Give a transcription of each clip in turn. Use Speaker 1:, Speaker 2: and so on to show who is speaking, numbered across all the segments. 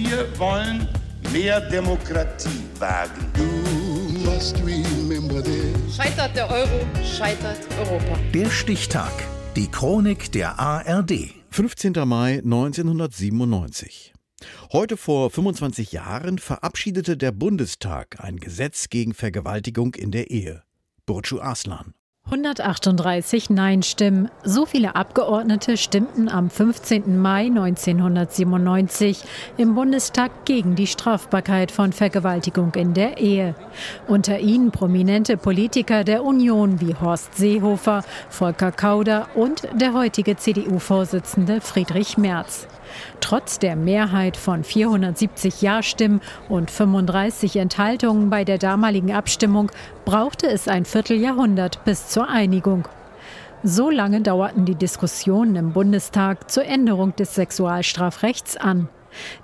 Speaker 1: Wir wollen mehr Demokratie wagen.
Speaker 2: Scheitert der Euro, scheitert Europa.
Speaker 3: Der Stichtag. Die Chronik der ARD.
Speaker 4: 15. Mai 1997. Heute vor 25 Jahren verabschiedete der Bundestag ein Gesetz gegen Vergewaltigung in der Ehe. Burcu Aslan.
Speaker 5: 138 Nein-Stimmen. So viele Abgeordnete stimmten am 15. Mai 1997 im Bundestag gegen die Strafbarkeit von Vergewaltigung in der Ehe. Unter ihnen prominente Politiker der Union wie Horst Seehofer, Volker Kauder und der heutige CDU-Vorsitzende Friedrich Merz. Trotz der Mehrheit von 470 Ja-Stimmen und 35 Enthaltungen bei der damaligen Abstimmung brauchte es ein Vierteljahrhundert bis zur Einigung. So lange dauerten die Diskussionen im Bundestag zur Änderung des Sexualstrafrechts an.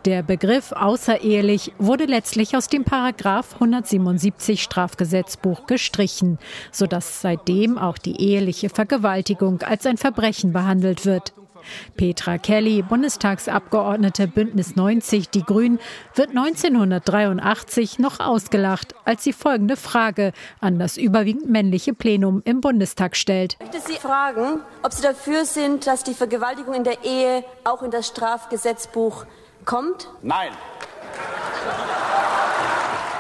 Speaker 5: Der Begriff außerehelich wurde letztlich aus dem Paragraph 177 Strafgesetzbuch gestrichen, sodass seitdem auch die eheliche Vergewaltigung als ein Verbrechen behandelt wird. Petra Kelly, Bundestagsabgeordnete Bündnis 90 Die Grünen, wird 1983 noch ausgelacht, als sie folgende Frage an das überwiegend männliche Plenum im Bundestag stellt.
Speaker 6: Ich möchte Sie fragen, ob Sie dafür sind, dass die Vergewaltigung in der Ehe auch in das Strafgesetzbuch kommt?
Speaker 1: Nein.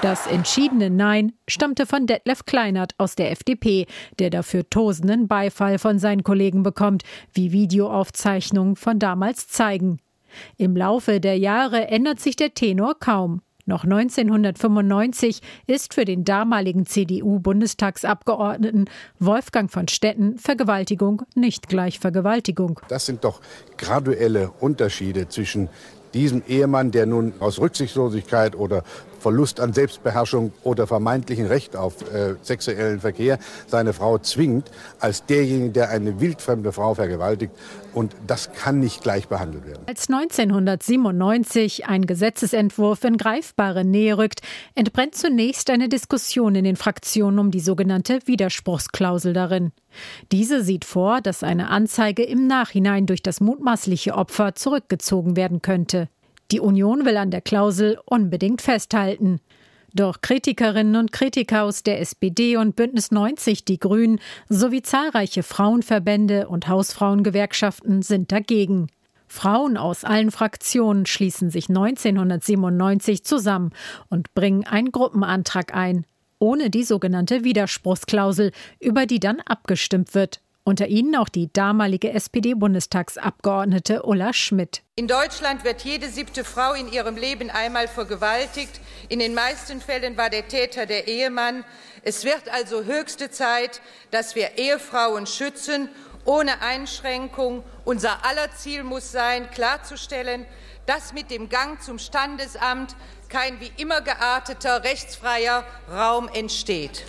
Speaker 5: Das entschiedene Nein stammte von Detlef Kleinert aus der FDP, der dafür tosenden Beifall von seinen Kollegen bekommt, wie Videoaufzeichnungen von damals zeigen. Im Laufe der Jahre ändert sich der Tenor kaum. Noch 1995 ist für den damaligen CDU-Bundestagsabgeordneten Wolfgang von Stetten Vergewaltigung nicht gleich Vergewaltigung.
Speaker 7: Das sind doch graduelle Unterschiede zwischen diesem Ehemann, der nun aus Rücksichtslosigkeit oder Verlust an Selbstbeherrschung oder vermeintlichen Recht auf äh, sexuellen Verkehr seine Frau zwingt, als derjenige, der eine wildfremde Frau vergewaltigt. Und das kann nicht gleich behandelt werden.
Speaker 5: Als 1997 ein Gesetzesentwurf in greifbare Nähe rückt, entbrennt zunächst eine Diskussion in den Fraktionen um die sogenannte Widerspruchsklausel darin. Diese sieht vor, dass eine Anzeige im Nachhinein durch das mutmaßliche Opfer zurückgezogen werden könnte. Die Union will an der Klausel unbedingt festhalten. Doch Kritikerinnen und Kritiker aus der SPD und Bündnis 90, die Grünen, sowie zahlreiche Frauenverbände und Hausfrauengewerkschaften sind dagegen. Frauen aus allen Fraktionen schließen sich 1997 zusammen und bringen einen Gruppenantrag ein, ohne die sogenannte Widerspruchsklausel, über die dann abgestimmt wird. Unter ihnen auch die damalige SPD-Bundestagsabgeordnete Ulla Schmidt.
Speaker 8: In Deutschland wird jede siebte Frau in ihrem Leben einmal vergewaltigt. In den meisten Fällen war der Täter der Ehemann. Es wird also höchste Zeit, dass wir Ehefrauen schützen, ohne Einschränkung. Unser aller Ziel muss sein, klarzustellen, dass mit dem Gang zum Standesamt kein wie immer gearteter rechtsfreier Raum entsteht.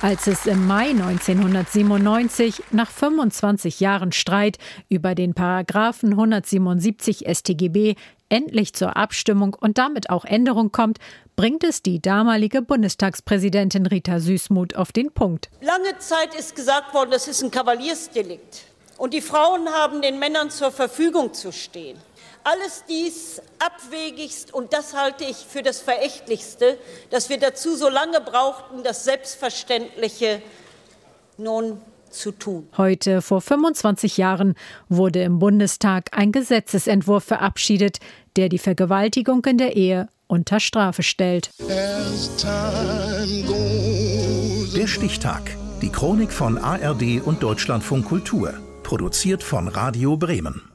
Speaker 5: Als es im Mai 1997 nach 25 Jahren Streit über den Paragraphen 177 StGB endlich zur Abstimmung und damit auch Änderung kommt, bringt es die damalige Bundestagspräsidentin Rita Süßmuth auf den Punkt.
Speaker 9: Lange Zeit ist gesagt worden, das ist ein Kavaliersdelikt. Und die Frauen haben den Männern zur Verfügung zu stehen. Alles dies abwegigst und das halte ich für das Verächtlichste, dass wir dazu so lange brauchten, das Selbstverständliche nun zu tun.
Speaker 5: Heute, vor 25 Jahren, wurde im Bundestag ein Gesetzesentwurf verabschiedet, der die Vergewaltigung in der Ehe unter Strafe stellt.
Speaker 3: Der Stichtag. Die Chronik von ARD und Deutschlandfunk Kultur. Produziert von Radio Bremen.